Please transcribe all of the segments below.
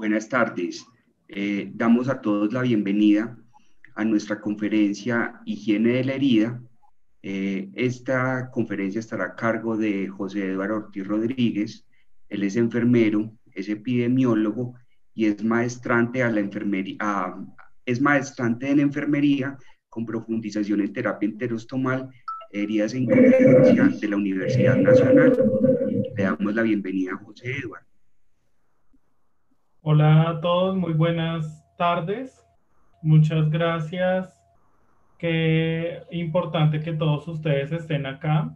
Buenas tardes. Eh, damos a todos la bienvenida a nuestra conferencia Higiene de la Herida. Eh, esta conferencia estará a cargo de José Eduardo Ortiz Rodríguez. Él es enfermero, es epidemiólogo y es maestrante, a la enfermería, es maestrante en enfermería con profundización en terapia enterostomal, heridas en de la Universidad Nacional. Le damos la bienvenida a José Eduardo. Hola a todos, muy buenas tardes. Muchas gracias. Qué importante que todos ustedes estén acá.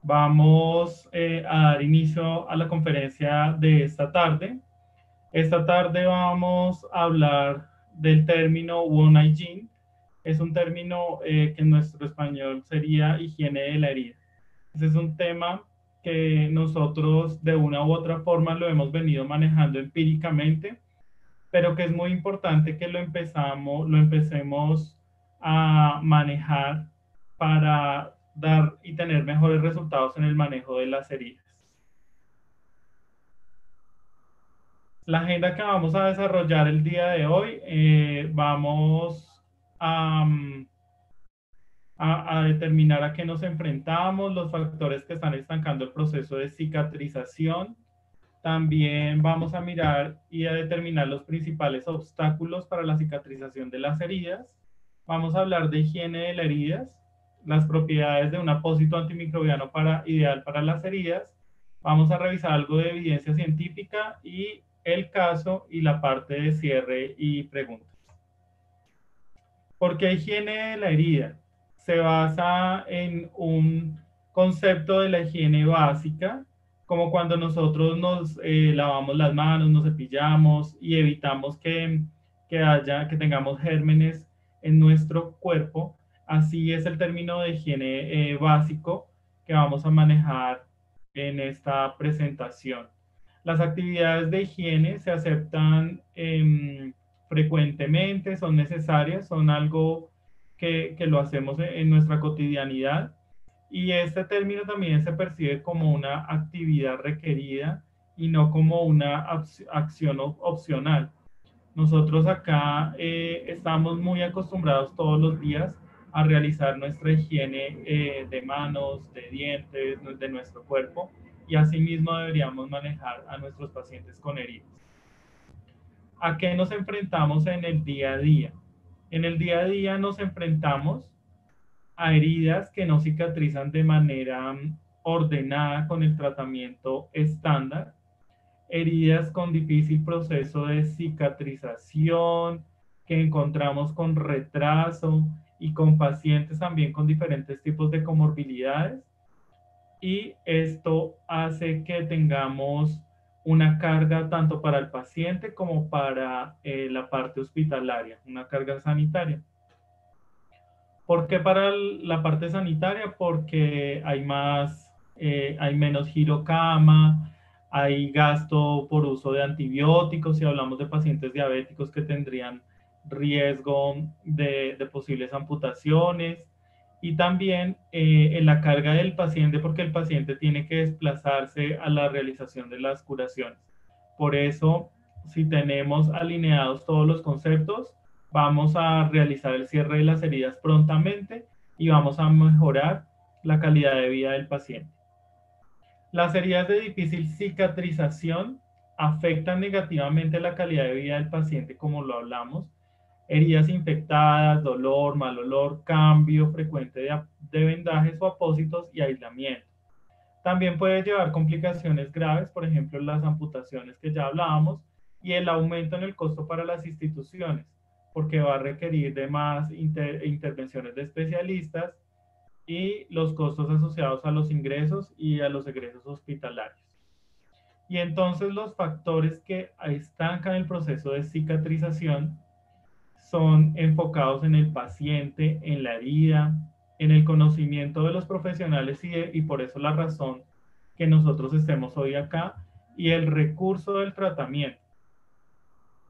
Vamos eh, a dar inicio a la conferencia de esta tarde. Esta tarde vamos a hablar del término one hygiene. Es un término eh, que en nuestro español sería higiene de la herida. Ese es un tema que nosotros de una u otra forma lo hemos venido manejando empíricamente, pero que es muy importante que lo empezamos, lo empecemos a manejar para dar y tener mejores resultados en el manejo de las heridas. La agenda que vamos a desarrollar el día de hoy, eh, vamos a, mm, a, determinar a qué nos enfrentamos, los factores que están estancando el proceso de cicatrización. También vamos a mirar y a determinar los principales obstáculos para la cicatrización de las heridas. Vamos a hablar de higiene de las heridas, las propiedades de un apósito antimicrobiano para, ideal para las heridas. Vamos a revisar algo de evidencia científica y el caso y la parte de cierre y preguntas. ¿Por qué higiene de la herida? Se basa en un concepto de la higiene básica, como cuando nosotros nos eh, lavamos las manos, nos cepillamos y evitamos que, que, haya, que tengamos gérmenes en nuestro cuerpo. Así es el término de higiene eh, básico que vamos a manejar en esta presentación. Las actividades de higiene se aceptan em, frecuentemente, son necesarias, son algo que, lo hacemos en nuestra cotidianidad y este término también se percibe como una actividad requerida y no como una acción opcional. Nosotros acá eh, estamos muy acostumbrados todos los días a realizar nuestra higiene eh, de manos, de dientes, de nuestro cuerpo y asimismo deberíamos manejar a nuestros pacientes con heridas. ¿A qué nos enfrentamos en el día a día? En el día a día nos enfrentamos a heridas que no cicatrizan de manera mm, ordenada con el tratamiento estándar, heridas con difícil proceso de cicatrización, que encontramos con retraso y con pacientes también con diferentes tipos de comorbilidades. Y esto hace que tengamos una carga tanto para el paciente como para eh, la parte hospitalaria, una carga sanitaria. ¿Por qué para la parte sanitaria? Porque hay más, eh, hay menos girocama, hay gasto por uso de antibióticos, si hablamos de pacientes diabéticos que tendrían riesgo de, de posibles amputaciones, y también eh, en la carga del paciente porque el paciente tiene que desplazarse a la realización de las curaciones. Por eso, si tenemos alineados todos los conceptos, vamos a realizar el cierre de las heridas prontamente y vamos a mejorar la calidad de vida del paciente. Las heridas de difícil cicatrización afectan negativamente la calidad de vida del paciente, como lo hablamos, heridas infectadas, dolor, mal olor, cambio frecuente de, vendajes o apósitos y aislamiento. También puede llevar complicaciones graves, por ejemplo, las amputaciones que ya hablábamos y el aumento en el costo para las instituciones, porque va a requerir de más intervenciones de especialistas y los costos asociados a los ingresos y a los egresos hospitalarios. Y entonces los factores que estancan el proceso de cicatrización son enfocados en el paciente, en la herida, en el conocimiento de los profesionales y, y por eso la razón que nosotros estemos hoy acá y el recurso del tratamiento.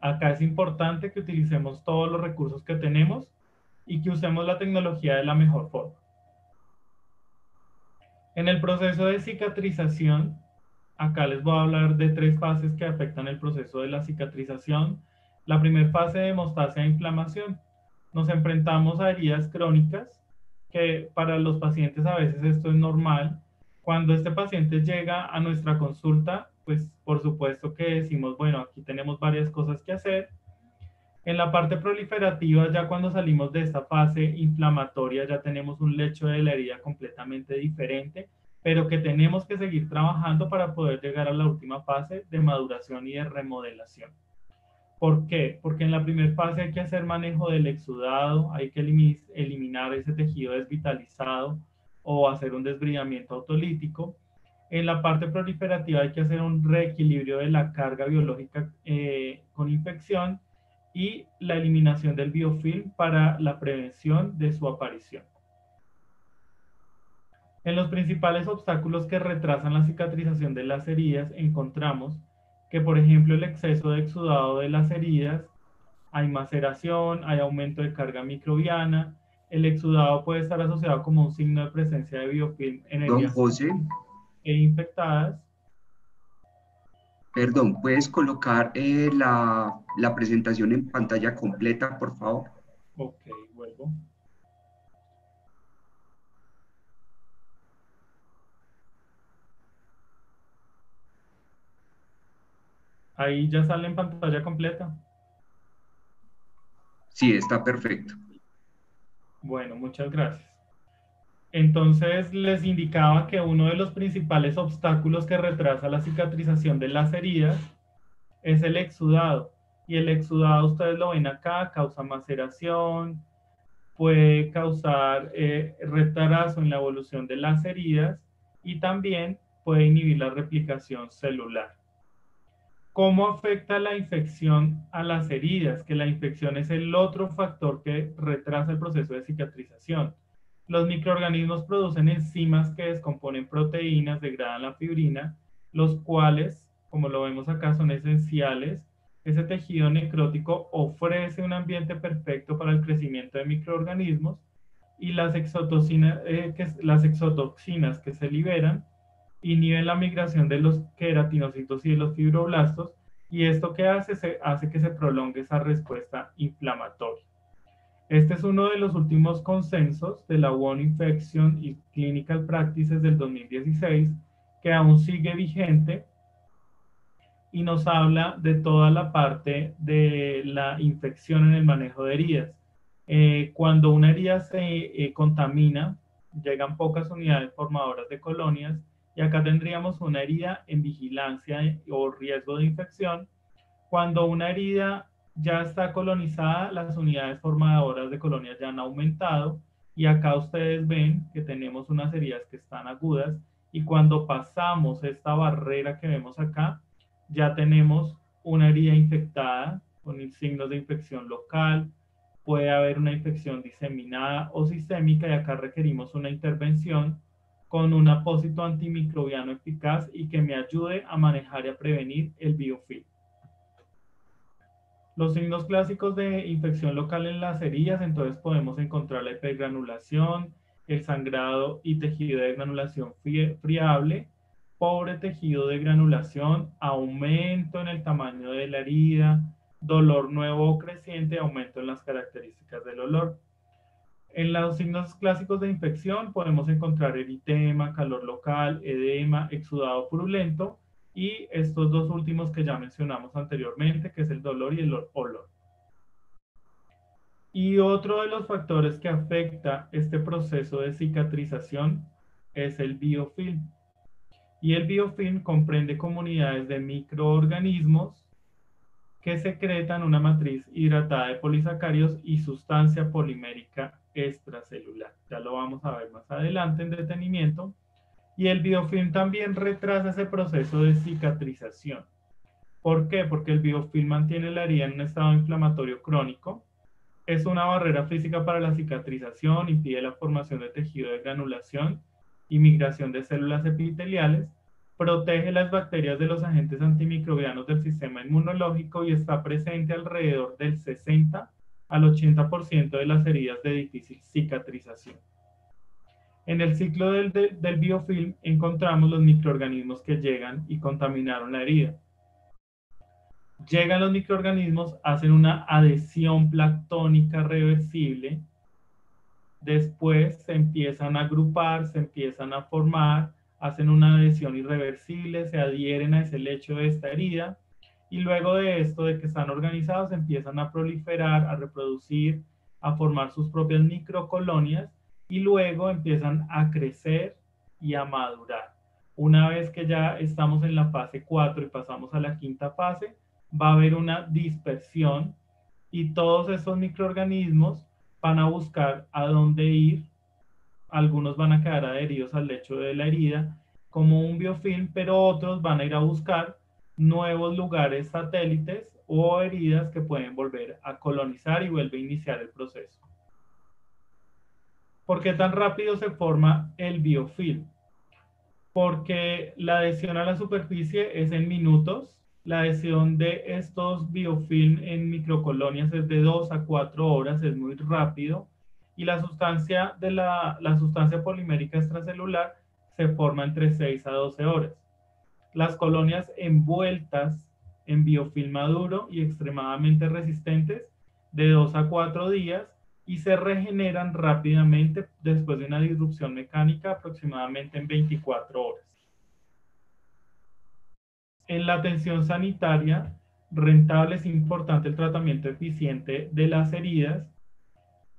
Acá es importante que utilicemos todos los recursos que tenemos y que usemos la tecnología de la mejor forma. En el proceso de cicatrización acá les voy a hablar de tres fases que afectan el proceso de la cicatrización. La primera fase de hemostasia e inflamación. Nos enfrentamos a heridas crónicas, que para los pacientes a veces esto es normal. Cuando este paciente llega a nuestra consulta, pues por supuesto que decimos, bueno, aquí tenemos varias cosas que hacer. En la parte proliferativa, ya cuando salimos de esta fase inflamatoria, ya tenemos un lecho de la herida completamente diferente pero que tenemos que seguir trabajando para poder llegar a la última fase de maduración y de remodelación. ¿Por qué? Porque en la primera fase hay que hacer manejo del exudado, hay que eliminar ese tejido desvitalizado o hacer un desbridamiento autolítico. En la parte proliferativa hay que hacer un reequilibrio de la carga biológica eh, con infección y la eliminación del biofilm para la prevención de su aparición. En los principales obstáculos que retrasan la cicatrización de las heridas encontramos que, por ejemplo, el exceso de exudado de las heridas, hay maceración, hay aumento de carga microbiana, el exudado puede estar asociado como un signo de presencia de biofilm en heridas e infectadas. Perdón, ¿puedes colocar eh, la, la presentación en pantalla completa, por favor? Ok, Ahí ya sale en pantalla completa. Sí, está perfecto. Bueno, muchas gracias. Entonces les indicaba que uno de los principales obstáculos que retrasa la cicatrización de las heridas es el exudado. Y el exudado, ustedes lo ven acá, causa maceración, puede causar eh, retraso en la evolución de las heridas y también puede inhibir la replicación celular. ¿Cómo afecta la infección a las heridas? Que la infección es el otro factor que retrasa el proceso de cicatrización. Los microorganismos producen enzimas que descomponen proteínas, degradan la fibrina, los cuales, como lo vemos acá, son esenciales. Ese tejido necrótico ofrece un ambiente perfecto para el crecimiento de microorganismos y las, eh, que, las exotoxinas que se liberan inhiben la migración de los queratinocitos y de los fibroblastos y esto que hace, se, hace que se prolongue esa respuesta inflamatoria. Este es uno de los últimos consensos de la One Infection y Clinical Practices del 2016 que aún sigue vigente y nos habla de toda la parte de la infección en el manejo de heridas. Eh, cuando una herida se eh, contamina, llegan pocas unidades formadoras de colonias y acá tendríamos una herida en vigilancia o riesgo de infección. Cuando una herida ya está colonizada, las unidades formadoras de colonias ya han aumentado. Y acá ustedes ven que tenemos unas heridas que están agudas. Y cuando pasamos esta barrera que vemos acá, ya tenemos una herida infectada con signos de infección local, puede haber una infección diseminada o sistémica. Y acá requerimos una intervención con un apósito antimicrobiano eficaz y que me ayude a manejar y a prevenir el biofilm. Los signos clásicos de infección local en las heridas, entonces podemos encontrar la hipergranulación, el sangrado y tejido de granulación friable, pobre tejido de granulación, aumento en el tamaño de la herida, dolor nuevo o creciente, aumento en las características del olor. En los signos clásicos de infección podemos encontrar eritema, calor local, edema, exudado purulento y estos dos últimos que ya mencionamos anteriormente, que es el dolor y el olor. Y otro de los factores que afecta este proceso de cicatrización es el biofilm. Y el biofilm comprende comunidades de microorganismos que secretan una matriz hidratada de polisacáridos y sustancia polimérica extracelular. Ya lo vamos a ver más adelante en detenimiento. Y el biofilm también retrasa ese proceso de cicatrización. ¿Por qué? Porque el biofilm mantiene la herida en un estado inflamatorio crónico. Es una barrera física para la cicatrización, impide la formación de tejido de granulación y migración de células epiteliales, protege las bacterias de los agentes antimicrobianos del sistema inmunológico y está presente alrededor del 60 al 80% de las heridas de difícil cicatrización. En el ciclo del, biofilm encontramos los microorganismos que llegan y contaminaron la herida. Llegan los microorganismos, hacen una adhesión planctónica reversible, después se empiezan a agrupar, se empiezan a formar, hacen una adhesión irreversible, se adhieren a ese lecho de esta herida y luego de esto, de que están organizados, empiezan a proliferar, a reproducir, a formar sus propias microcolonias y luego empiezan a crecer y a madurar. Una vez que ya estamos en la fase 4 y pasamos a la quinta fase, va a haber una dispersión y todos esos microorganismos van a buscar a dónde ir. Algunos van a quedar adheridos al lecho de la herida como un biofilm, pero otros van a ir a buscar nuevos lugares satélites o heridas que pueden volver a colonizar y vuelve a iniciar el proceso. ¿Por qué tan rápido se forma el biofilm? Porque la adhesión a la superficie es en minutos la adhesión de estos biofilm en microcolonias es de 2 a 4 horas, es muy rápido. Y la sustancia, de la, la sustancia polimérica extracelular se forma entre 6 a 12 horas. Las colonias envueltas en biofilm maduro y extremadamente resistentes de 2 a 4 días y se regeneran rápidamente después de una disrupción mecánica aproximadamente en 24 horas. En la atención sanitaria rentable es importante el tratamiento eficiente de las heridas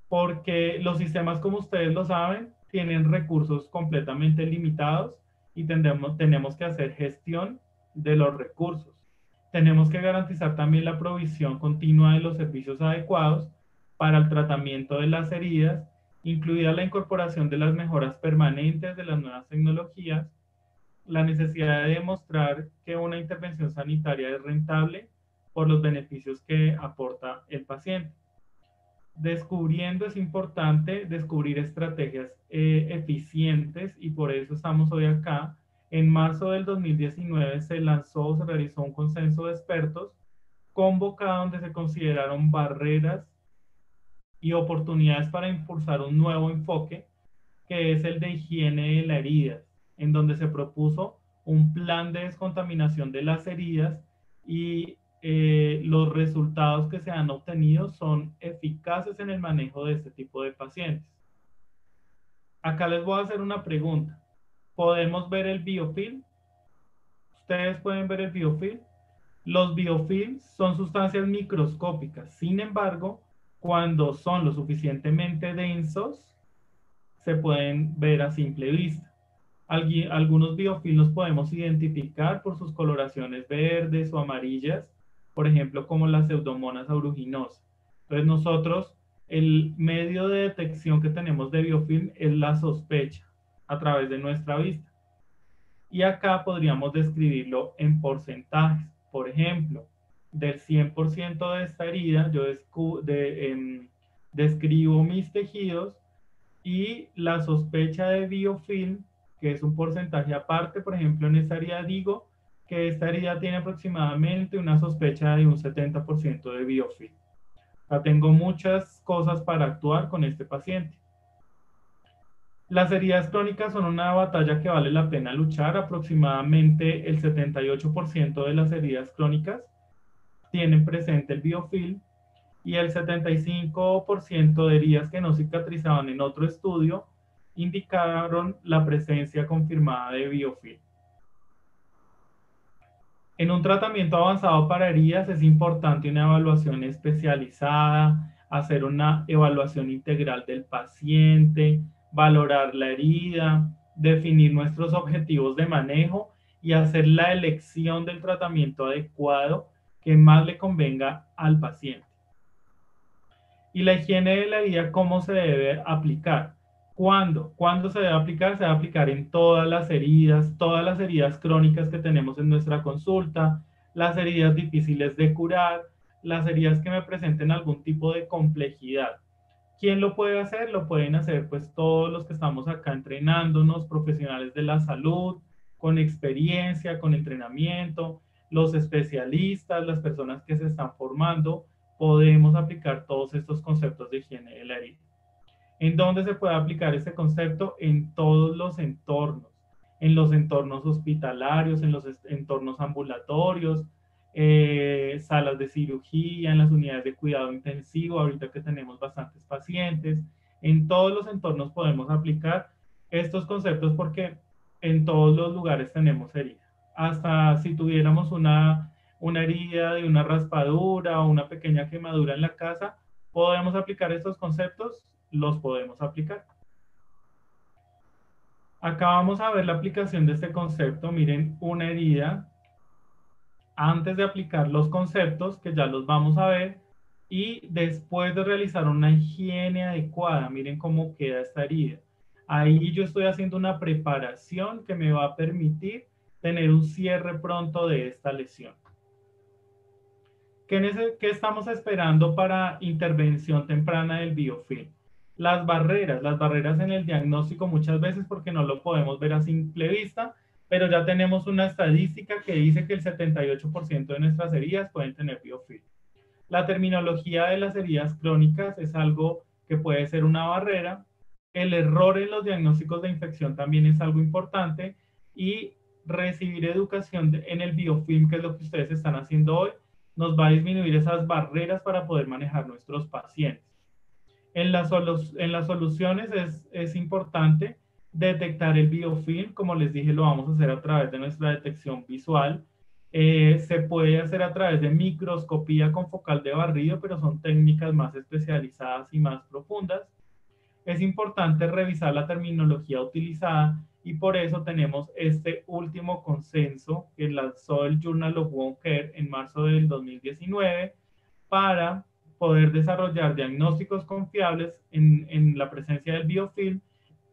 porque los sistemas, como ustedes lo saben, tienen recursos completamente limitados y tendremos, tenemos que hacer gestión de los recursos. Tenemos que garantizar también la provisión continua de los servicios adecuados para el tratamiento de las heridas, incluida la incorporación de las mejoras permanentes de las nuevas tecnologías la necesidad de demostrar que una intervención sanitaria es rentable por los beneficios que aporta el paciente. Descubriendo es importante descubrir estrategias eh, eficientes y por eso estamos hoy acá. En marzo del 2019 se lanzó, se realizó un consenso de expertos convocado donde se consideraron barreras y oportunidades para impulsar un nuevo enfoque que es el de higiene de la herida en donde se propuso un plan de descontaminación de las heridas y eh, los resultados que se han obtenido son eficaces en el manejo de este tipo de pacientes. Acá les voy a hacer una pregunta. ¿Podemos ver el biofilm? ¿Ustedes pueden ver el biofilm? Los biofilms son sustancias microscópicas. Sin embargo, cuando son lo suficientemente densos, se pueden ver a simple vista algunos biofilms podemos identificar por sus coloraciones verdes o amarillas, por ejemplo, como las pseudomonas aeruginosas. Entonces nosotros, el medio de detección que tenemos de biofilm es la sospecha a través de nuestra vista. Y acá podríamos describirlo en porcentajes. Por ejemplo, del 100% de esta herida, yo em, describo mis tejidos y la sospecha de biofilm que es un porcentaje aparte, por ejemplo, en esta herida digo que esta herida tiene aproximadamente una sospecha de un 70% de biofilm. O tengo muchas cosas para actuar con este paciente. Las heridas crónicas son una batalla que vale la pena luchar. Aproximadamente el 78% de las heridas crónicas tienen presente el biofilm y el 75% de heridas que no cicatrizaban en otro estudio indicaron la presencia confirmada de biofilm. En un tratamiento avanzado para heridas es importante una evaluación especializada, hacer una evaluación integral del paciente, valorar la herida, definir nuestros objetivos de manejo y hacer la elección del tratamiento adecuado que más le convenga al paciente. Y la higiene de la herida, ¿cómo se debe aplicar? ¿Cuándo? ¿Cuándo se debe aplicar? Se debe aplicar en todas las heridas, todas las heridas crónicas que tenemos en nuestra consulta, las heridas difíciles de curar, las heridas que me presenten algún tipo de complejidad. ¿Quién lo puede hacer? Lo pueden hacer pues todos los que estamos acá entrenándonos, profesionales de la salud, con experiencia, con entrenamiento, los especialistas, las personas que se están formando, podemos aplicar todos estos conceptos de higiene de la herida. ¿En dónde se puede aplicar este concepto? En todos los entornos, en los entornos hospitalarios, en los entornos ambulatorios, eh, salas de cirugía, en las unidades de cuidado intensivo, ahorita que tenemos bastantes pacientes. En todos los entornos podemos aplicar estos conceptos porque en todos los lugares tenemos heridas. Hasta si tuviéramos una, una herida de una raspadura o una pequeña quemadura en la casa, podemos aplicar estos conceptos los podemos aplicar. Acá vamos a ver la aplicación de este concepto. Miren, una herida. Antes de aplicar los conceptos, que ya los vamos a ver, y después de realizar una higiene adecuada, miren cómo queda esta herida. Ahí yo estoy haciendo una preparación que me va a permitir tener un cierre pronto de esta lesión. ¿Qué, estamos esperando para intervención temprana del biofilm? Las barreras, las barreras en el diagnóstico muchas veces porque no lo podemos ver a simple vista, pero ya tenemos una estadística que dice que el 78% de nuestras heridas pueden tener biofilm. La terminología de las heridas crónicas es algo que puede ser una barrera. El error en los diagnósticos de infección también es algo importante y recibir educación en el biofilm, que es lo que ustedes están haciendo hoy, nos va a disminuir esas barreras para poder manejar nuestros pacientes. En las, en las soluciones es, es importante detectar el biofilm, como les dije, lo vamos a hacer a través de nuestra detección visual. Eh, se puede hacer a través de microscopía con focal de barrido, pero son técnicas más especializadas y más profundas. Es importante revisar la terminología utilizada y por eso tenemos este último consenso que lanzó el Journal of Wound Care en marzo del 2019 para poder desarrollar diagnósticos confiables en, en la presencia del biofilm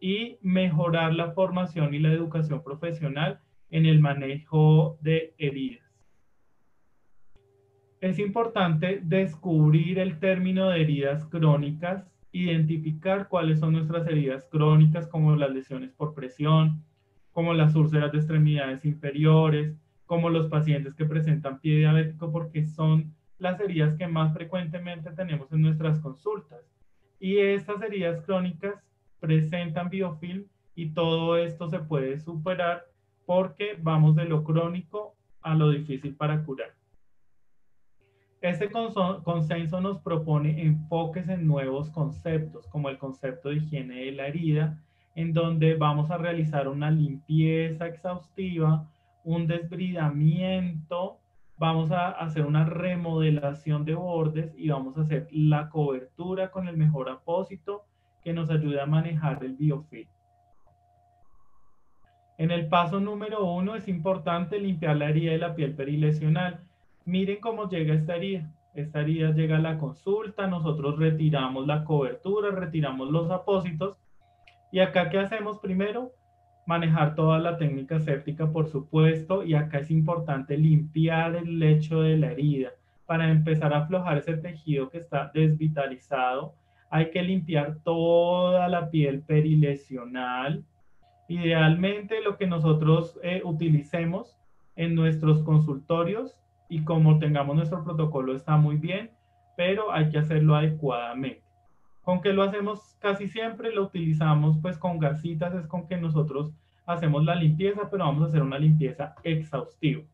y mejorar la formación y la educación profesional en el manejo de heridas. Es importante descubrir el término de heridas crónicas, identificar cuáles son nuestras heridas crónicas, como las lesiones por presión, como las úlceras de extremidades inferiores, como los pacientes que presentan pie diabético, porque son las heridas que más frecuentemente tenemos en nuestras consultas. Y estas heridas crónicas presentan biofilm y todo esto se puede superar porque vamos de lo crónico a lo difícil para curar. Este consenso nos propone enfoques en nuevos conceptos, como el concepto de higiene de la herida, en donde vamos a realizar una limpieza exhaustiva, un desbridamiento vamos a hacer una remodelación de bordes y vamos a hacer la cobertura con el mejor apósito que nos ayude a manejar el biofilm. En el paso número uno es importante limpiar la herida de la piel perilesional. Miren cómo llega esta herida. Esta herida llega a la consulta, nosotros retiramos la cobertura, retiramos los apósitos. ¿Y acá qué hacemos primero? Manejar toda la técnica séptica, por supuesto, y acá es importante limpiar el lecho de la herida. Para empezar a aflojar ese tejido que está desvitalizado, hay que limpiar toda la piel perilesional. Idealmente lo que nosotros eh, utilicemos en nuestros consultorios y como tengamos nuestro protocolo está muy bien, pero hay que hacerlo adecuadamente. ¿Con qué lo hacemos casi siempre? Lo utilizamos pues con gasitas, es con que nosotros hacemos la limpieza, pero vamos a hacer una limpieza exhaustiva.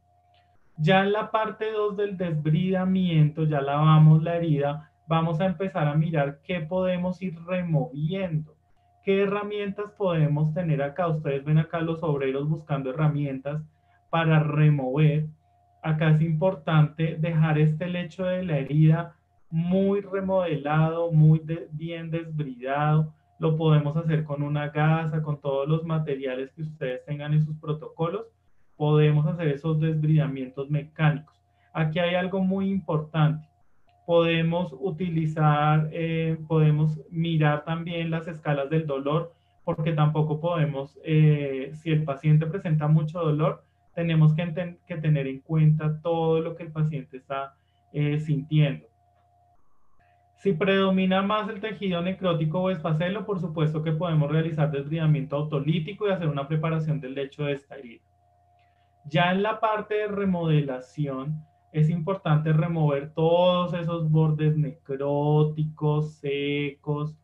Ya en la parte 2 del desbridamiento, ya lavamos la herida, vamos a empezar a mirar qué podemos ir removiendo, qué herramientas podemos tener acá. Ustedes ven acá los obreros buscando herramientas para remover. Acá es importante dejar este lecho de la herida muy remodelado, muy bien desbridado. Lo podemos hacer con una gasa, con todos los materiales que ustedes tengan en sus protocolos. Podemos hacer esos desbridamientos mecánicos. Aquí hay algo muy importante. Podemos utilizar, eh, podemos mirar también las escalas del dolor, porque tampoco podemos, eh, si el paciente presenta mucho dolor, tenemos que, que, tener en cuenta todo lo que el paciente está eh, sintiendo. Si predomina más el tejido necrótico o espacelo, por supuesto que podemos realizar desbridamiento autolítico y hacer una preparación del lecho de esta herida. Ya en la parte de remodelación, es importante remover todos esos bordes necróticos, secos,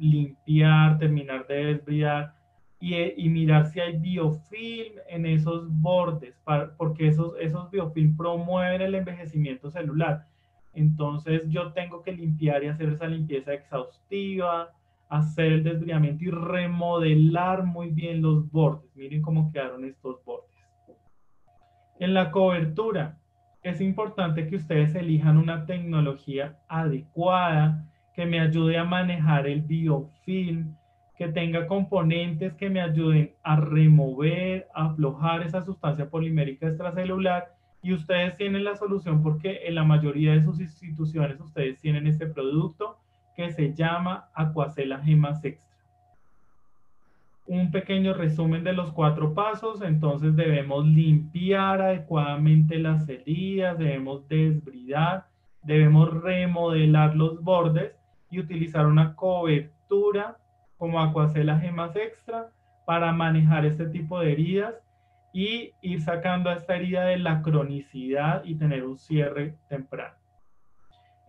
limpiar terminar de desbridar y, mirar si hay biofilm en esos bordes, porque esos, esos biofilm promueven el envejecimiento celular. Entonces yo tengo que limpiar y hacer esa limpieza exhaustiva, hacer el desbridamiento y remodelar muy bien los bordes. Miren cómo quedaron estos bordes. En la cobertura, es importante que ustedes elijan una tecnología adecuada que me ayude a manejar el biofilm, que tenga componentes que me ayuden a remover, a aflojar esa sustancia polimérica extracelular y ustedes tienen la solución porque en la mayoría de sus instituciones ustedes tienen este producto que se llama Aquacela Gemas Extra. Un pequeño resumen de los cuatro pasos, entonces debemos limpiar adecuadamente las heridas, debemos desbridar, debemos remodelar los bordes y utilizar una cobertura como Aquacela Gemas Extra para manejar este tipo de heridas y ir sacando a esta herida de la cronicidad y tener un cierre temprano.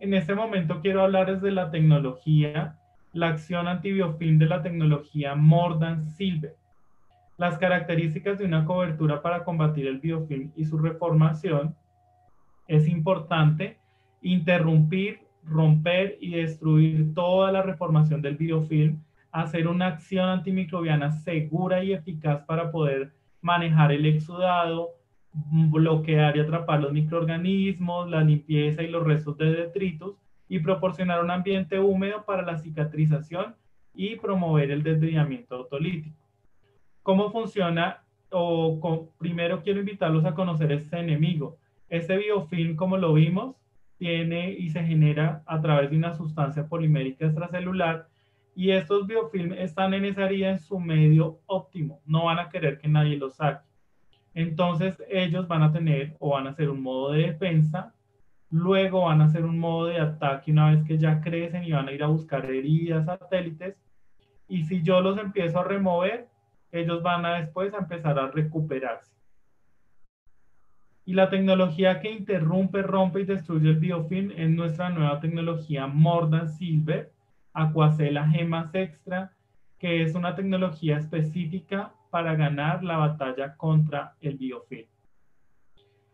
En este momento quiero hablarles de la tecnología, la acción antibiofilm de la tecnología Mordan Silver. Las características de una cobertura para combatir el biofilm y su reformación es importante interrumpir, romper y destruir toda la reformación del biofilm hacer una acción antimicrobiana segura y eficaz para poder manejar el exudado, bloquear y atrapar los microorganismos, la limpieza y los restos de detritus y proporcionar un ambiente húmedo para la cicatrización y promover el desviamiento autolítico. ¿Cómo funciona? O primero quiero invitarlos a conocer este enemigo. Este biofilm, como lo vimos, tiene y se genera a través de una sustancia polimérica extracelular y estos biofilm están en esa área en su medio óptimo, no van a querer que nadie los saque. Entonces ellos van a tener o van a hacer un modo de defensa, luego van a hacer un modo de ataque una vez que ya crecen y van a ir a buscar heridas satélites. Y si yo los empiezo a remover, ellos van a después a empezar a recuperarse. Y la tecnología que interrumpe, rompe y destruye el biofilm es nuestra nueva tecnología Mordan Silver, Aquacela Gemas Extra, que es una tecnología específica para ganar la batalla contra el biofilm.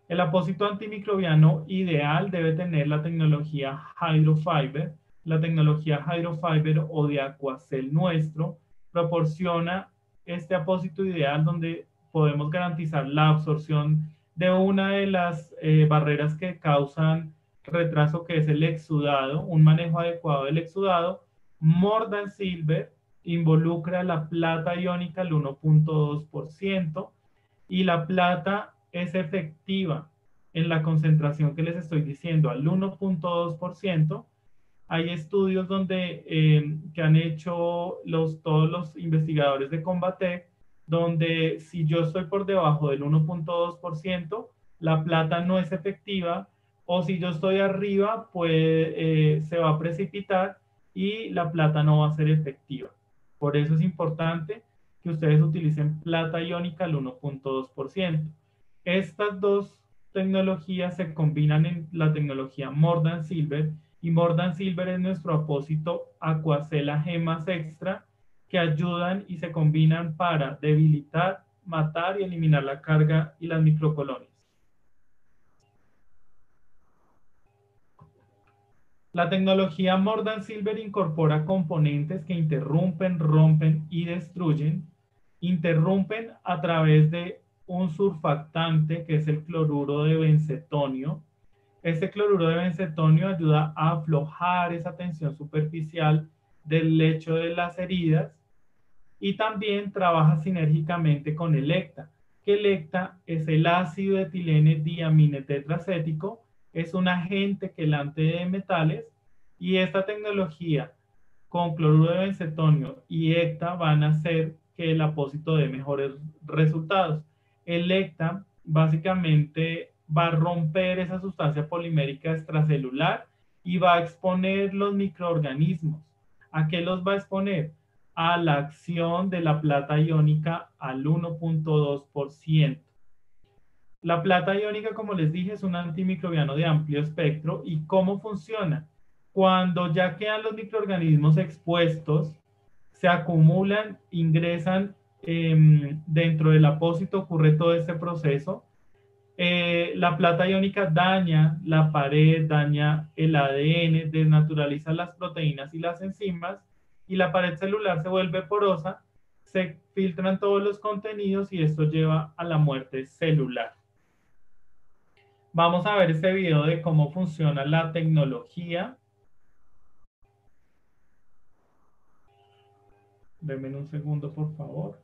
El apósito antimicrobiano ideal debe tener la tecnología Hydrofiber. La tecnología Hydrofiber o de Aquacel nuestro proporciona este apósito ideal donde podemos garantizar la absorción de una de las eh, barreras que causan retraso, que es el exudado, un manejo adecuado del exudado More Than Silver involucra la plata iónica al 1.2% y la plata es efectiva en la concentración que les estoy diciendo al 1.2%. Hay estudios donde, eh, que han hecho los, todos los investigadores de Combate, donde si yo estoy por debajo del 1.2%, la plata no es efectiva, o si yo estoy arriba, pues eh, se va a precipitar y la plata no va a ser efectiva. Por eso es importante que ustedes utilicen plata iónica al 1.2%. Estas dos tecnologías se combinan en la tecnología Mordan Silver y Mordan Silver es nuestro apósito Aquacela Gemas Extra que ayudan y se combinan para debilitar, matar y eliminar la carga y las microcolonias. La tecnología Mordan Silver incorpora componentes que interrumpen, rompen y destruyen. Interrumpen a través de un surfactante que es el cloruro de bencetonio. Este cloruro de bencetonio ayuda a aflojar esa tensión superficial del lecho de las heridas y también trabaja sinérgicamente con el ECTA, que el ECTA es el ácido etilene diamine tetracético es un agente quelante de metales y esta tecnología con cloruro de bencetonio y ECTA van a hacer que el apósito dé mejores resultados. El ECTA básicamente va a romper esa sustancia polimérica extracelular y va a exponer los microorganismos. ¿A qué los va a exponer? A la acción de la plata iónica al 1.2%. La plata iónica, como les dije, es un antimicrobiano de amplio espectro. ¿Y cómo funciona? Cuando ya quedan los microorganismos expuestos, se acumulan, ingresan em, dentro del apósito, ocurre todo este proceso. Eh, la plata iónica daña la pared, daña el ADN, desnaturaliza las proteínas y las enzimas y la pared celular se vuelve porosa, se filtran todos los contenidos y esto lleva a la muerte celular. Vamos a ver este video de cómo funciona la tecnología. Denme un segundo, por favor.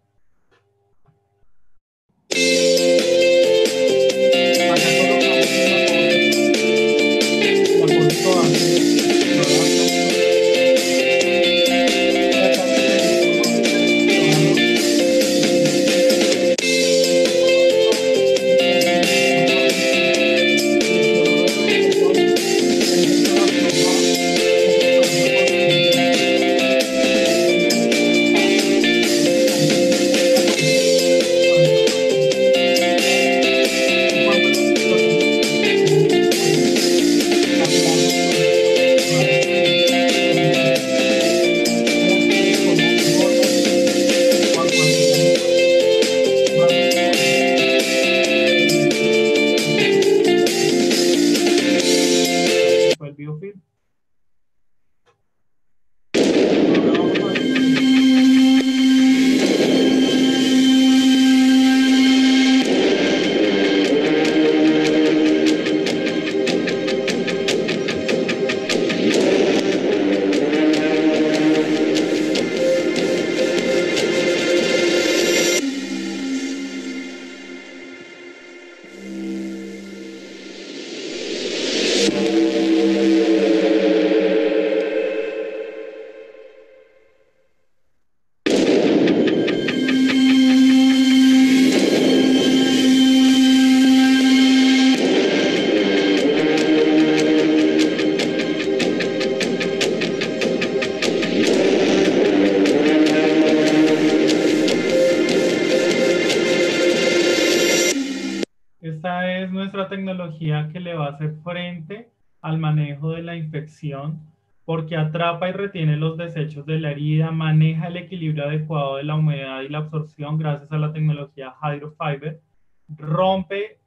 Atrapa y retiene los desechos de la herida, maneja el equilibrio adecuado de la humedad y la absorción gracias a la tecnología Hydrofiber, rompe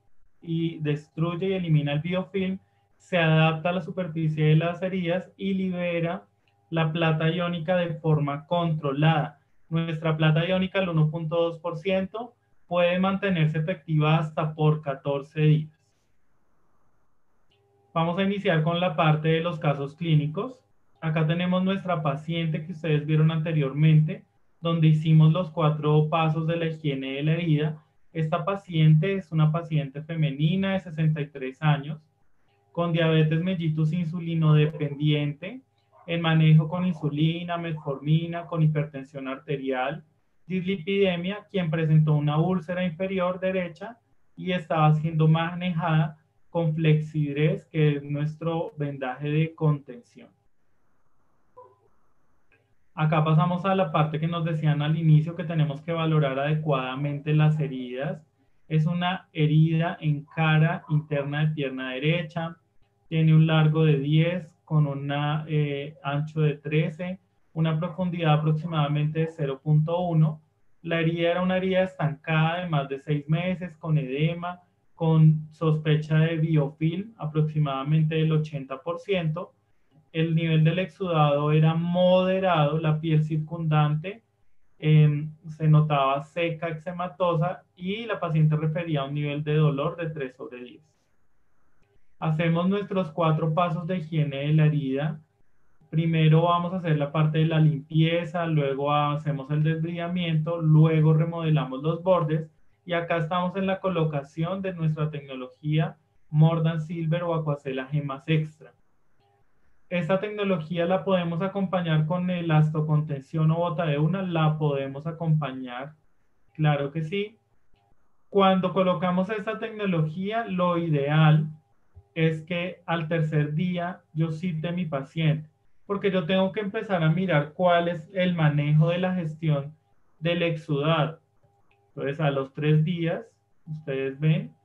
y destruye y elimina el biofilm, se adapta a la superficie de las heridas y libera la plata iónica de forma controlada. Nuestra plata iónica, el 1.2%, puede mantenerse efectiva hasta por 14 días. Vamos a iniciar con la parte de los casos clínicos. Acá tenemos nuestra paciente que ustedes vieron anteriormente, donde hicimos los cuatro pasos de la higiene de la herida. Esta paciente es una paciente femenina de 63 años, con diabetes mellitus insulino dependiente, en manejo con insulina, metformina, con hipertensión arterial, dislipidemia, quien presentó una úlcera inferior derecha y estaba siendo manejada con Flexidres, que es nuestro vendaje de contención. Acá pasamos a la parte que nos decían al inicio que tenemos que valorar adecuadamente las heridas. Es una herida en cara interna de pierna derecha, tiene un largo de 10 con un eh, ancho de 13, una profundidad aproximadamente de 0.1. La herida era una herida estancada de más de 6 meses con edema, con sospecha de biofilm aproximadamente del 80%. El nivel del exudado era moderado, la piel circundante em, se notaba seca, eczematosa y la paciente refería un nivel de dolor de 3 sobre 10. Hacemos nuestros cuatro pasos de higiene de la herida. Primero vamos a hacer la parte de la limpieza, luego hacemos el desbridamiento, luego remodelamos los bordes y acá estamos en la colocación de nuestra tecnología Mordan Silver o Aquacela Gemas Extra. Esta tecnología la podemos acompañar con elastocontención o bota de una, la podemos acompañar, claro que sí. Cuando colocamos esta tecnología, lo ideal es que al tercer día yo cite a mi paciente, porque yo tengo que empezar a mirar cuál es el manejo de la gestión del exudado. Entonces, a los tres días, ustedes ven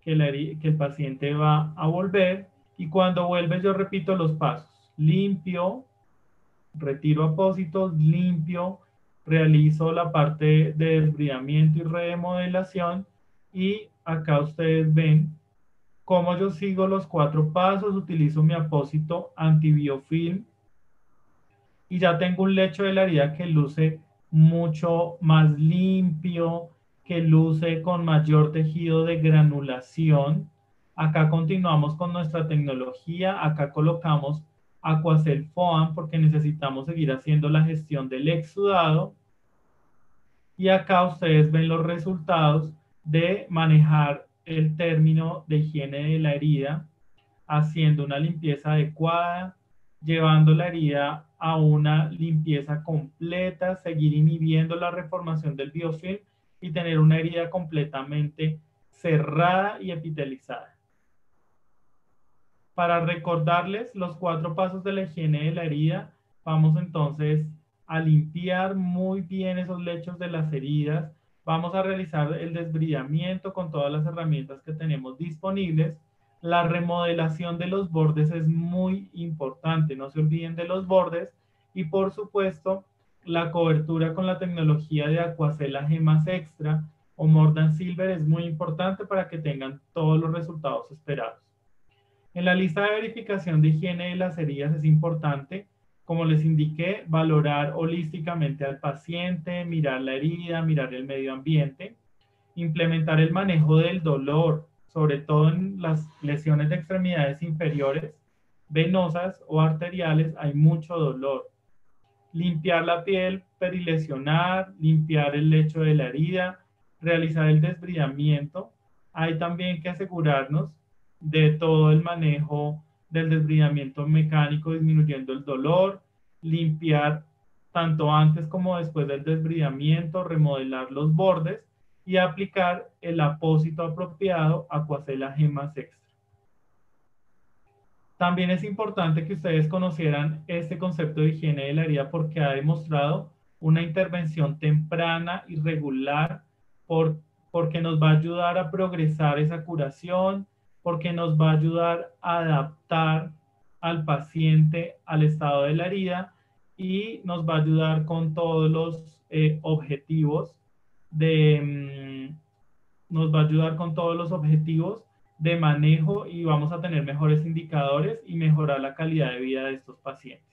que, el paciente va a volver y cuando vuelve yo repito los pasos. Limpio, retiro apósitos, limpio, realizo la parte de desbridamiento y remodelación y acá ustedes ven cómo yo sigo los cuatro pasos, utilizo mi apósito antibiofilm y ya tengo un lecho de la herida que luce mucho más limpio, que luce con mayor tejido de granulación. Acá continuamos con nuestra tecnología, acá colocamos Aquacel Foam porque necesitamos seguir haciendo la gestión del exudado. Y acá ustedes ven los resultados de manejar el término de higiene de la herida, haciendo una limpieza adecuada, llevando la herida a una limpieza completa, seguir inhibiendo la reformación del biofilm y tener una herida completamente cerrada y epitelizada. Para recordarles los cuatro pasos de la higiene de la herida, vamos entonces a limpiar muy bien esos lechos de las heridas. Vamos a realizar el desbridamiento con todas las herramientas que tenemos disponibles. La remodelación de los bordes es muy importante, no se olviden de los bordes. Y por supuesto, la cobertura con la tecnología de Aquacela Gemas Extra o Mordan Silver es muy importante para que tengan todos los resultados esperados. En la lista de verificación de higiene de las heridas es importante, como les indiqué, valorar holísticamente al paciente, mirar la herida, mirar el medio ambiente, implementar el manejo del dolor, sobre todo en las lesiones de extremidades inferiores, venosas o arteriales, hay mucho dolor. Limpiar la piel, perilesionar, limpiar el lecho de la herida, realizar el desbridamiento. Hay también que asegurarnos de todo el manejo del desbridamiento mecánico disminuyendo el dolor, limpiar tanto antes como después del desbridamiento, remodelar los bordes y aplicar el apósito apropiado Aquacela Gemas Extra. También es importante que ustedes conocieran este concepto de higiene de la herida porque ha demostrado una intervención temprana y regular por, porque nos va a ayudar a progresar esa curación, porque nos va a ayudar a adaptar al paciente al estado de la herida y nos va a ayudar con todos los eh, objetivos de, mm, nos va a ayudar con todos los objetivos de manejo y vamos a tener mejores indicadores y mejorar la calidad de vida de estos pacientes.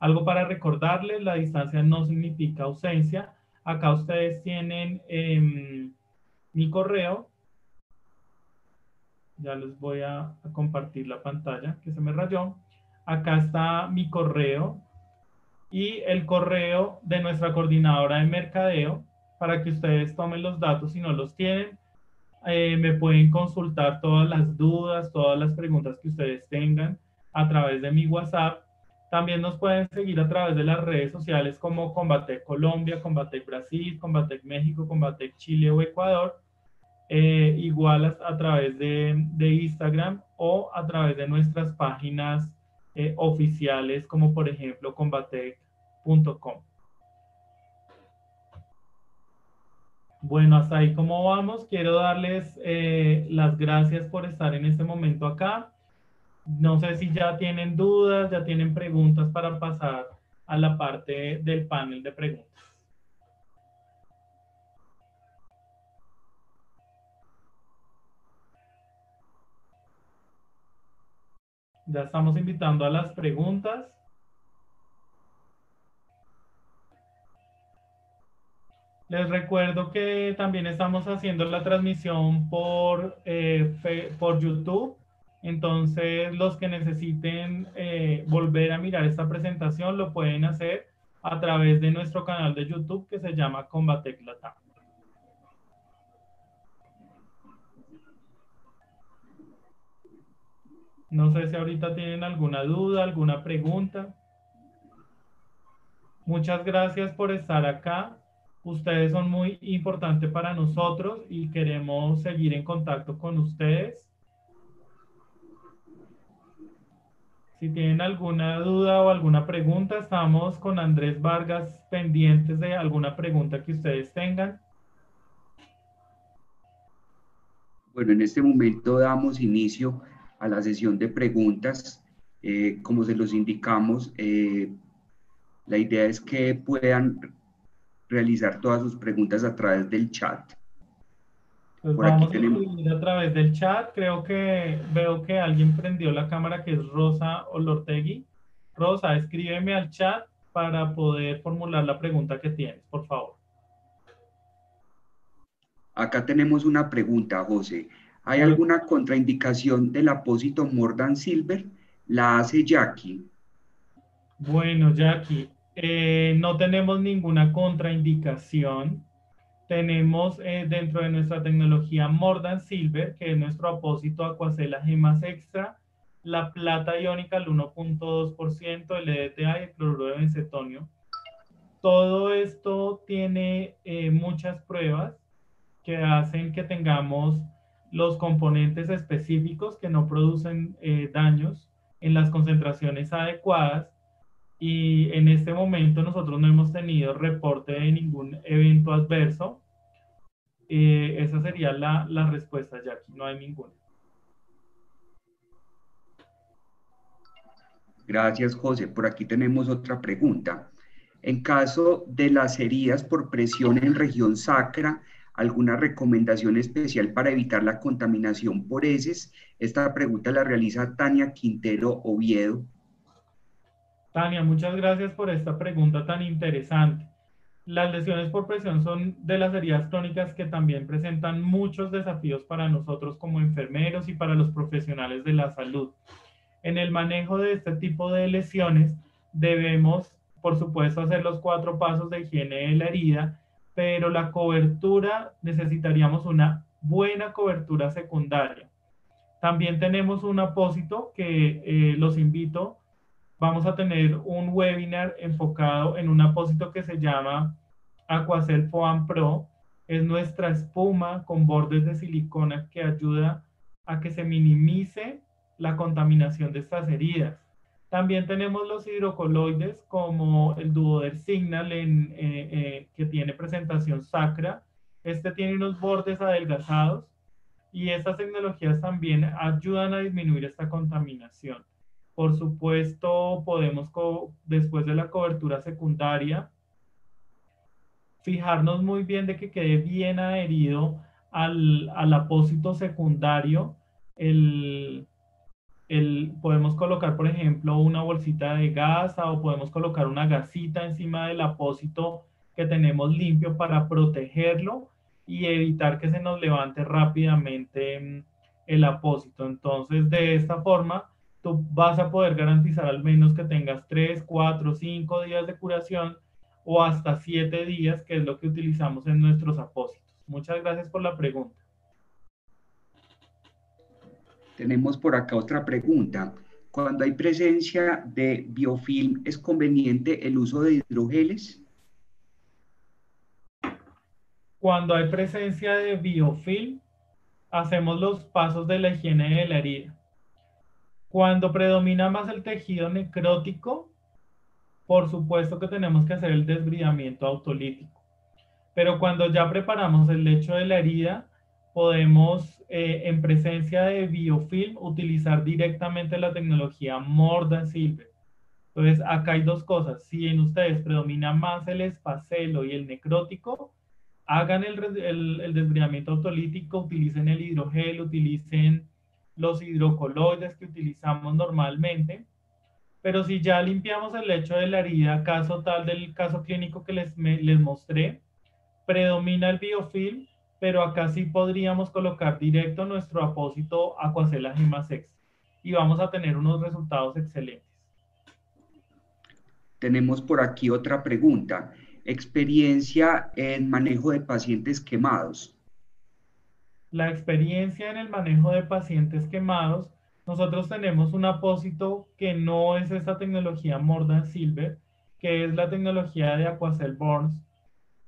Algo para recordarles, la distancia no significa ausencia. Acá ustedes tienen em, mi correo ya les voy a, compartir la pantalla que se me rayó. Acá está mi correo y el correo de nuestra coordinadora de mercadeo para que ustedes tomen los datos si no los tienen. Eh, me pueden consultar todas las dudas, todas las preguntas que ustedes tengan a través de mi WhatsApp. También nos pueden seguir a través de las redes sociales como Combate Colombia, Combate Brasil, Combate México, Combate Chile o Ecuador eh, a, través de, Instagram o a través de nuestras páginas eh, oficiales como por ejemplo combatec.com. Bueno, hasta ahí como vamos. Quiero darles eh, las gracias por estar en este momento acá. No sé si ya tienen dudas, ya tienen preguntas para pasar a la parte del panel de preguntas. Ya estamos invitando a las preguntas. Les recuerdo que también estamos haciendo la transmisión por, eh, por YouTube. Entonces, los que necesiten eh, volver a mirar esta presentación lo pueden hacer a través de nuestro canal de YouTube que se llama Combatec Latam. No sé si ahorita tienen alguna duda, alguna pregunta. Muchas gracias por estar acá. Ustedes son muy importantes para nosotros y queremos seguir en contacto con ustedes. Si tienen alguna duda o alguna pregunta, estamos con Andrés Vargas pendientes de alguna pregunta que ustedes tengan. Bueno, en este momento damos inicio a la sesión de preguntas. Eh, como se los indicamos, eh, La idea es que puedan realizar todas sus preguntas a través del chat. Pues vamos a tenemos... a través del chat. Creo que veo que alguien prendió la cámara que es Rosa Olortegui. Rosa, escríbeme al chat para poder formular la pregunta que tienes, por favor. Acá tenemos una pregunta, José. ¿Hay alguna contraindicación del apósito Mordan Silver? La hace Jackie. Bueno, Jackie, eh, no tenemos ninguna contraindicación. Tenemos eh, dentro de nuestra tecnología Mordan Silver, que es nuestro apósito Aquacela Gemas Extra, la plata iónica al 1.2%, el EDTA y el cloruro de bencetonio. Todo esto tiene eh, muchas pruebas que hacen que tengamos los componentes específicos que no producen eh, daños en las concentraciones adecuadas y en este momento nosotros no hemos tenido reporte de ningún evento adverso. Eh, esa sería la, la respuesta, Jackie, no hay ninguna. Gracias, José. Por aquí tenemos otra pregunta. En caso de las heridas por presión en región sacra, ¿alguna recomendación especial para evitar la contaminación por heces? Esta pregunta la realiza Tania Quintero Oviedo. Tania, muchas gracias por esta pregunta tan interesante. Las lesiones por presión son de las heridas crónicas que también presentan muchos desafíos para nosotros como enfermeros y para los profesionales de la salud. En el manejo de este tipo de lesiones debemos, por supuesto, hacer los cuatro pasos de higiene de la herida, pero la cobertura necesitaríamos una buena cobertura secundaria. También tenemos un apósito que eh, los invito. Vamos a tener un webinar enfocado en un apósito que se llama Aquacel Foam Pro. Es nuestra espuma con bordes de silicona que ayuda a que se minimice la contaminación de estas heridas. También tenemos los hidrocoloides como el Duoder Signal en, eh, eh, que tiene presentación sacra. Este tiene unos bordes adelgazados y estas tecnologías también ayudan a disminuir esta contaminación. Por supuesto, podemos, después de la cobertura secundaria, fijarnos muy bien de que quede bien adherido al, al apósito secundario el, podemos colocar, por ejemplo, una bolsita de gasa o podemos colocar una gasita encima del apósito que tenemos limpio para protegerlo y evitar que se nos levante rápidamente mm, el apósito. Entonces, de esta forma, tú vas a poder garantizar al menos que tengas 3, 4, 5 días de curación o hasta 7 días, que es lo que utilizamos en nuestros apósitos. Muchas gracias por la pregunta. Tenemos por acá otra pregunta. Cuando hay presencia de biofilm, ¿es conveniente el uso de hidrogeles? Cuando hay presencia de biofilm, hacemos los pasos de la higiene de la herida. Cuando predomina más el tejido necrótico, por supuesto que tenemos que hacer el desbridamiento autolítico. Pero cuando ya preparamos el lecho de la herida, podemos, eh, en presencia de biofilm, utilizar directamente la tecnología Mordan Silver. Entonces, acá hay dos cosas. Si en ustedes predomina más el espacelo y el necrótico, hagan el, el, el desbridamiento autolítico, utilicen el hidrogel, utilicen los hidrocoloides que utilizamos normalmente. Pero si ya limpiamos el lecho de la herida, caso tal del caso clínico que les, les mostré, predomina el biofilm, pero acá sí podríamos colocar directo nuestro apósito Aquacela Gemasex y vamos a tener unos resultados excelentes. Tenemos por aquí otra pregunta. Experiencia en manejo de pacientes quemados. La experiencia en el manejo de pacientes quemados, nosotros tenemos un apósito que no es esta tecnología Mordan Silver, que es la tecnología de Aquacel Burns,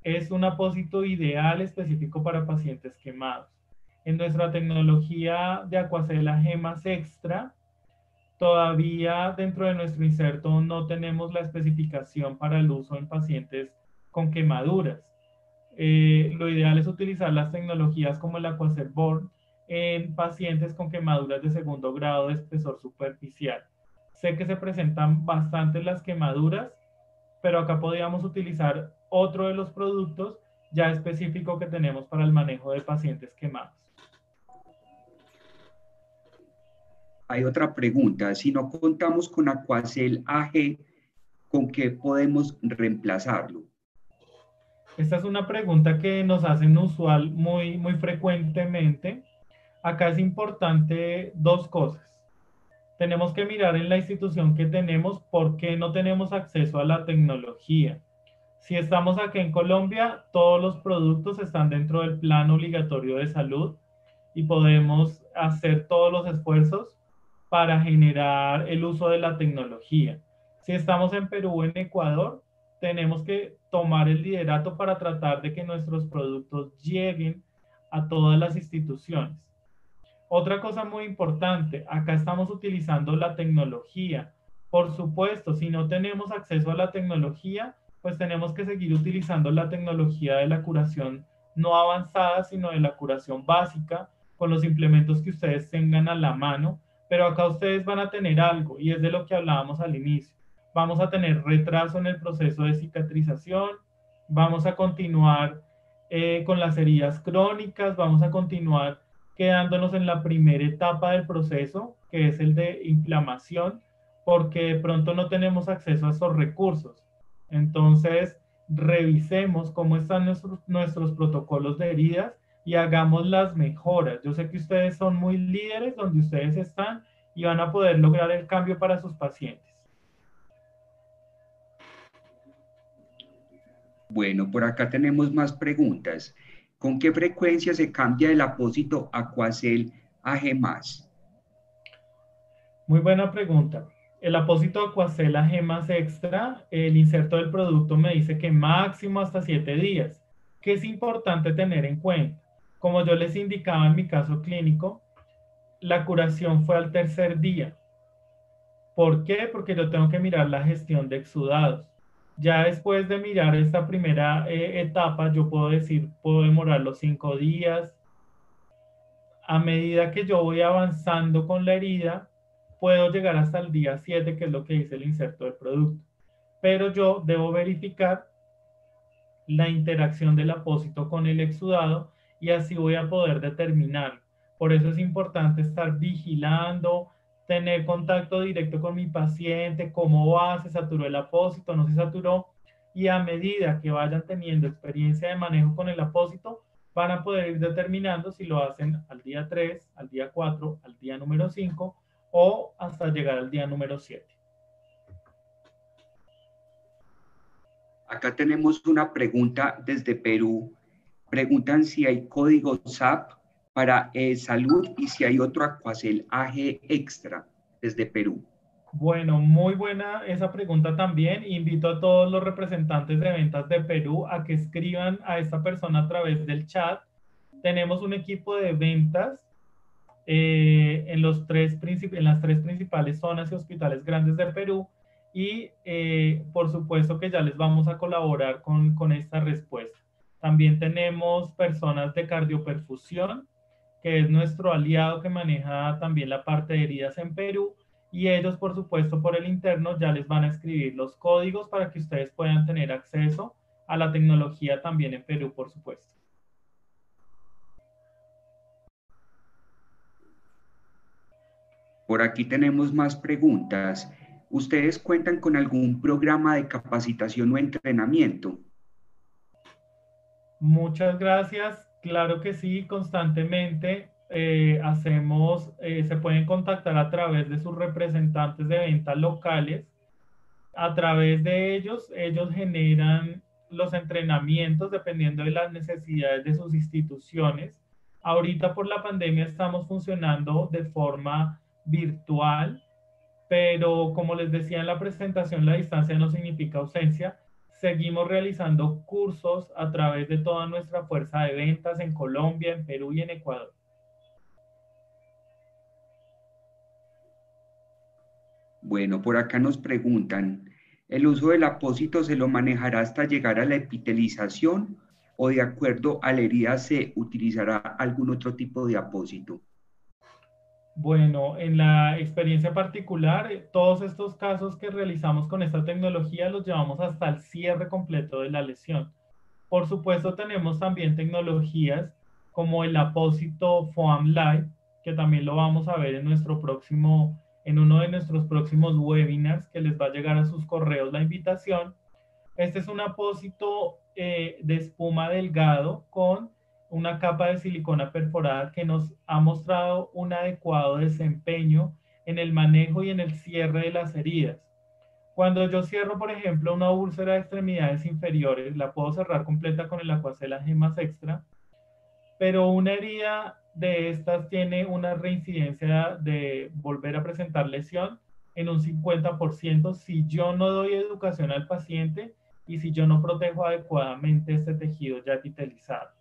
es un apósito ideal específico para pacientes quemados. En nuestra tecnología de Aquacela Gemas Extra, todavía dentro de nuestro inserto no tenemos la especificación para el uso en pacientes con quemaduras. Eh, lo ideal es utilizar las tecnologías como el Born en pacientes con quemaduras de segundo grado de espesor superficial. Sé que se presentan bastante las quemaduras, pero acá podríamos utilizar otro de los productos ya específico que tenemos para el manejo de pacientes quemados. Hay otra pregunta. Si no contamos con Aquacel AG, ¿con qué podemos reemplazarlo? Esta es una pregunta que nos hacen usual muy, muy frecuentemente. Acá es importante dos cosas. Tenemos que mirar en la institución que tenemos por qué no tenemos acceso a la tecnología. Si estamos aquí en Colombia, todos los productos están dentro del plan obligatorio de salud y podemos hacer todos los esfuerzos para generar el uso de la tecnología. Si estamos en Perú o en Ecuador, tenemos que tomar el liderato para tratar de que nuestros productos lleguen a todas las instituciones. Otra cosa muy importante, acá estamos utilizando la tecnología. Por supuesto, si no tenemos acceso a la tecnología, pues tenemos que seguir utilizando la tecnología de la curación no avanzada, sino de la curación básica, con los implementos que ustedes tengan a la mano, pero acá ustedes van a tener algo, y es de lo que hablábamos al inicio. Vamos a tener retraso en el proceso de cicatrización, vamos a continuar eh, con las heridas crónicas, vamos a continuar quedándonos en la primera etapa del proceso, que es el de inflamación, porque de pronto no tenemos acceso a esos recursos. Entonces, revisemos cómo están nuestros, nuestros protocolos de heridas y hagamos las mejoras. Yo sé que ustedes son muy líderes donde ustedes están y van a poder lograr el cambio para sus pacientes. Bueno, por acá tenemos más preguntas. ¿Con qué frecuencia se cambia el apósito Aquacel a G+. Muy buena pregunta el apósito Aquacela Gemas Extra, el inserto del producto me dice que máximo hasta 7 días. ¿Qué es importante tener en cuenta? Como yo les indicaba en mi caso clínico, la curación fue al tercer día. ¿Por qué? Porque yo tengo que mirar la gestión de exudados. Ya después de mirar esta primera eh, etapa, yo puedo decir, puedo demorar los 5 días. A medida que yo voy avanzando con la herida, puedo llegar hasta el día 7, que es lo que dice el inserto del producto. Pero yo debo verificar la interacción del apósito con el exudado y así voy a poder determinar. Por eso es importante estar vigilando, tener contacto directo con mi paciente, cómo va, se saturó el apósito, no se saturó. Y a medida que vayan teniendo experiencia de manejo con el apósito, van a poder ir determinando si lo hacen al día 3, al día 4, al día número 5 o hasta llegar al día número 7. Acá tenemos una pregunta desde Perú. Preguntan si hay código SAP para eh, salud y si hay otro Aquacel AG extra desde Perú. Bueno, muy buena esa pregunta también. Invito a todos los representantes de ventas de Perú a que escriban a esta persona a través del chat. Tenemos un equipo de ventas eh, en, los tres en las tres principales zonas y hospitales grandes de Perú y eh, por supuesto que ya les vamos a colaborar con, con esta respuesta. También tenemos personas de cardioperfusión, que es nuestro aliado que maneja también la parte de heridas en Perú y ellos por supuesto por el interno ya les van a escribir los códigos para que ustedes puedan tener acceso a la tecnología también en Perú, por supuesto. Por aquí tenemos más preguntas. ¿Ustedes cuentan con algún programa de capacitación o entrenamiento? Muchas gracias. Claro que sí, constantemente eh, hacemos, eh, se pueden contactar a través de sus representantes de ventas locales. A través de ellos, ellos generan los entrenamientos dependiendo de las necesidades de sus instituciones. Ahorita por la pandemia estamos funcionando de forma virtual, pero como les decía en la presentación, la distancia no significa ausencia. Seguimos realizando cursos a través de toda nuestra fuerza de ventas en Colombia, en Perú y en Ecuador. Bueno, por acá nos preguntan, ¿el uso del apósito se lo manejará hasta llegar a la epitelización o de acuerdo a la herida se utilizará algún otro tipo de apósito? Bueno, en la experiencia particular, eh, todos estos casos que realizamos con esta tecnología los llevamos hasta el cierre completo de la lesión. Por supuesto, tenemos también tecnologías como el apósito Foam Live, que también lo vamos a ver en nuestro próximo, en uno de nuestros próximos webinars, que les va a llegar a sus correos la invitación. Este es un apósito eh, de espuma delgado con una capa de silicona perforada que nos ha mostrado un adecuado desempeño en el manejo y en el cierre de las heridas. Cuando yo cierro, por ejemplo, una úlcera de extremidades inferiores, la puedo cerrar completa con el Aquacela Gemas Extra, pero una herida de estas tiene una reincidencia de volver a presentar lesión en un 50% si yo no doy educación al paciente y si yo no protejo adecuadamente este tejido ya epitelizado.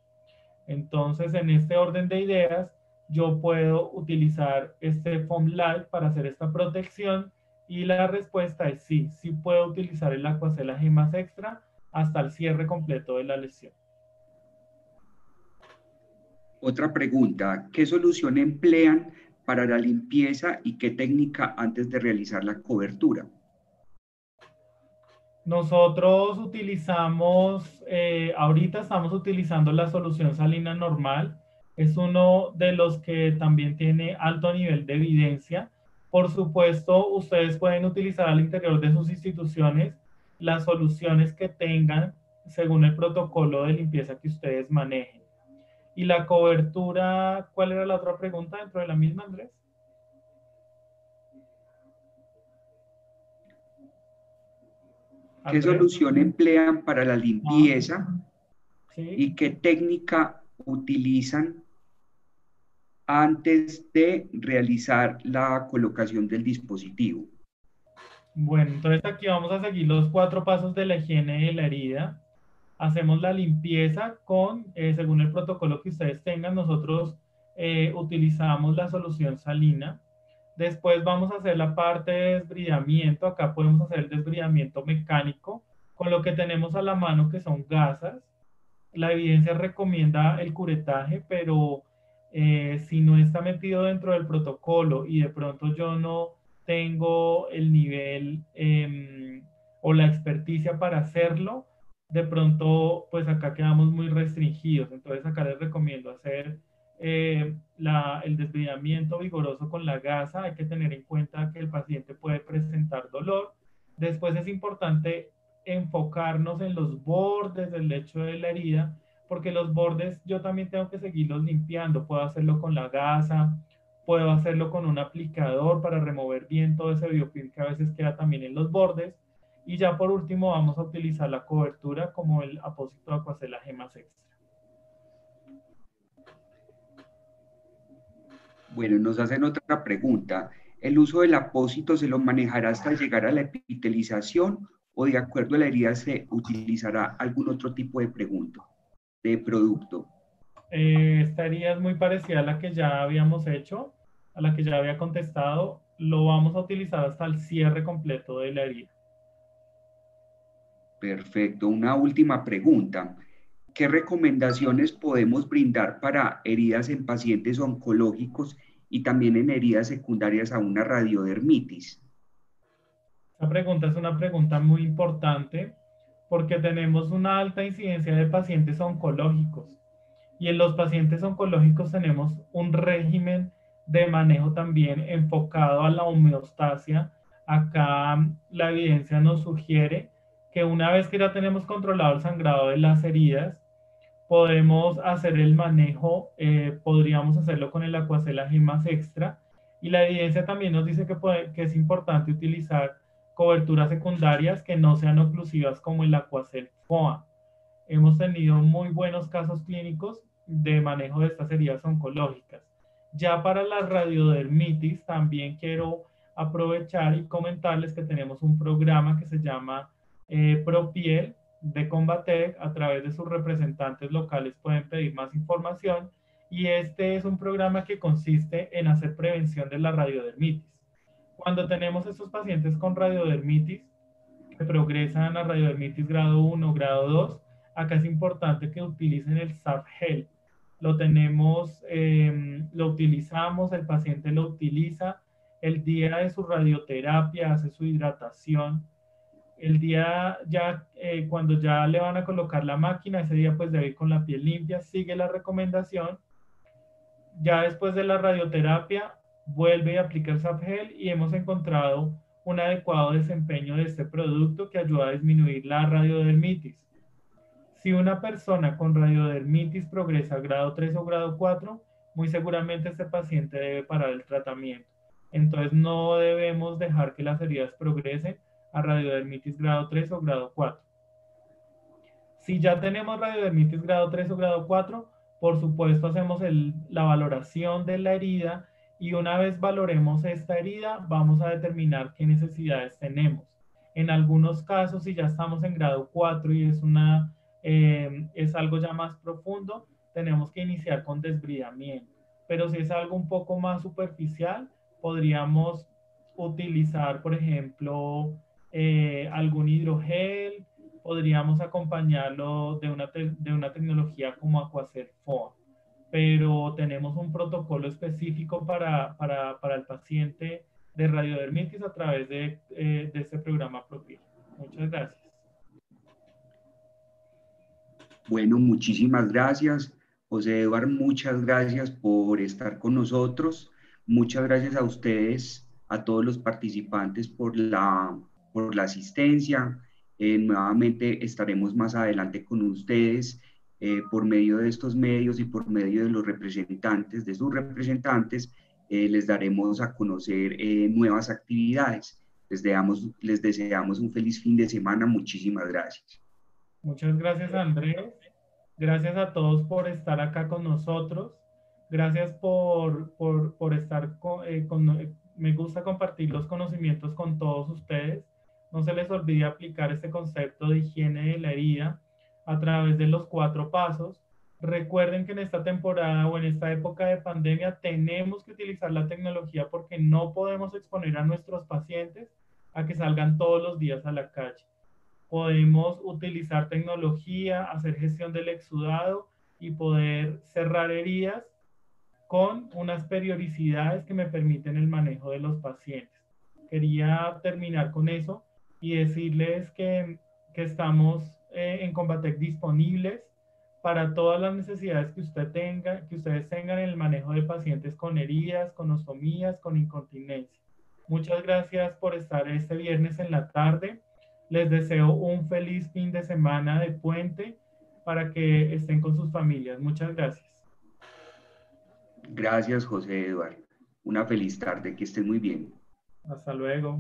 Entonces, en este orden de ideas, yo puedo utilizar este foam light para hacer esta protección y la respuesta es sí, sí puedo utilizar el Aquacela Gemas Extra hasta el cierre completo de la lesión. Otra pregunta, ¿qué solución emplean para la limpieza y qué técnica antes de realizar la cobertura? Nosotros utilizamos, eh, ahorita estamos utilizando la solución salina normal. Es uno de los que también tiene alto nivel de evidencia. Por supuesto, ustedes pueden utilizar al interior de sus instituciones las soluciones que tengan según el protocolo de limpieza que ustedes manejen. Y la cobertura, ¿cuál era la otra pregunta dentro de la misma, Andrés? ¿Qué solución emplean para la limpieza y qué técnica utilizan antes de realizar la colocación del dispositivo? Bueno, entonces aquí vamos a seguir los cuatro pasos de la higiene de la herida. Hacemos la limpieza con, eh, según el protocolo que ustedes tengan, nosotros eh, utilizamos la solución salina Después vamos a hacer la parte de desbridamiento. Acá podemos hacer el desbridamiento mecánico con lo que tenemos a la mano que son gasas. La evidencia recomienda el curetaje, pero eh, si no está metido dentro del protocolo y de pronto yo no tengo el nivel em, o la experticia para hacerlo, de pronto pues acá quedamos muy restringidos. Entonces acá les recomiendo hacer eh, el desbridamiento vigoroso con la gasa, hay que tener en cuenta que el paciente puede presentar dolor. Después es importante enfocarnos en los bordes del lecho de la herida, porque los bordes yo también tengo que seguirlos limpiando. Puedo hacerlo con la gasa, puedo hacerlo con un aplicador para remover bien todo ese biofilm que a veces queda también en los bordes. Y ya por último vamos a utilizar la cobertura como el apósito de Aquacela Gemas Extra. Bueno, nos hacen otra pregunta. ¿El uso del apósito se lo manejará hasta llegar a la epitelización o de acuerdo a la herida se utilizará algún otro tipo de pregunta, de producto? Eh, esta herida es muy parecida a la que ya habíamos hecho, a la que ya había contestado. Lo vamos a utilizar hasta el cierre completo de la herida. Perfecto. Una última pregunta. ¿Qué recomendaciones podemos brindar para heridas en pacientes oncológicos y también en heridas secundarias a una radiodermitis? Esta pregunta es una pregunta muy importante porque tenemos una alta incidencia de pacientes oncológicos y en los pacientes oncológicos tenemos un régimen de manejo también enfocado a la homeostasia. Acá la evidencia nos sugiere que una vez que ya tenemos controlado el sangrado de las heridas, podemos hacer el manejo, eh, podríamos hacerlo con el Aquacela Gemas Extra. Y la evidencia también nos dice que, que es importante utilizar coberturas secundarias que no sean oclusivas como el Aquacel FOA. Hemos tenido muy buenos casos clínicos de manejo de estas heridas oncológicas. Ya para la radiodermitis también quiero aprovechar y comentarles que tenemos un programa que se llama eh, ProPiel de Combatec a través de sus representantes locales pueden pedir más información y este es un programa que consiste en hacer prevención de la radiodermitis. Cuando tenemos estos pacientes con radiodermitis que progresan a radiodermitis grado 1, grado 2, acá es importante que utilicen el SAF-HEL. lo tenemos, em, lo utilizamos, el paciente lo utiliza, el día de su radioterapia hace su hidratación, el día ya, eh, cuando ya le van a colocar la máquina, ese día pues debe ir con la piel limpia, sigue la recomendación, ya después de la radioterapia vuelve y aplica el Sapgel y hemos encontrado un adecuado desempeño de este producto que ayuda a disminuir la radiodermitis. Si una persona con radiodermitis progresa a grado 3 o grado 4, muy seguramente este paciente debe parar el tratamiento. Entonces no debemos dejar que las heridas progresen a radiodermitis grado 3 o grado 4. Si ya tenemos radiodermitis grado 3 o grado 4, por supuesto hacemos la valoración de la herida y una vez valoremos esta herida, vamos a determinar qué necesidades tenemos. En algunos casos, si ya estamos en grado 4 y es una Em, es algo ya más profundo, tenemos que iniciar con desbridamiento. Pero si es algo un poco más superficial, podríamos utilizar, por ejemplo, eh, algún hidrogel, podríamos acompañarlo de una, de una tecnología como Aquacer FOA. Pero tenemos un protocolo específico para, para, para el paciente de radiodermitis a través de, eh, de este programa propio. Muchas gracias. Bueno, muchísimas gracias. José Eduardo, muchas gracias por estar con nosotros. Muchas gracias a ustedes, a todos los participantes por la, por la asistencia. Eh, nuevamente estaremos más adelante con ustedes eh, por medio de estos medios y por medio de los representantes, de sus representantes, eh, les daremos a conocer nuevas actividades. Les, les deseamos un feliz fin de semana. Muchísimas gracias. Muchas gracias, Andrés. Gracias a todos por estar acá con nosotros. Gracias por, por, por estar eh, con, eh, Me gusta compartir los conocimientos con todos ustedes. No se les olvide aplicar este concepto de higiene de la herida a través de los cuatro pasos. Recuerden que en esta temporada o en esta época de pandemia tenemos que utilizar la tecnología porque no podemos exponer a nuestros pacientes a que salgan todos los días a la calle podemos utilizar tecnología, hacer gestión del exudado y poder cerrar heridas con unas periodicidades que me permiten el manejo de los pacientes. Quería terminar con eso y decirles que, que estamos eh, en Combatec disponibles para todas las necesidades que usted tenga, que ustedes tengan en el manejo de pacientes con heridas, con ostomías, con incontinencia. Muchas gracias por estar este viernes en la tarde. Les deseo un feliz fin de semana de puente para que estén con sus familias. Muchas gracias. Gracias, José Eduardo. Una feliz tarde, que estén muy bien. Hasta luego.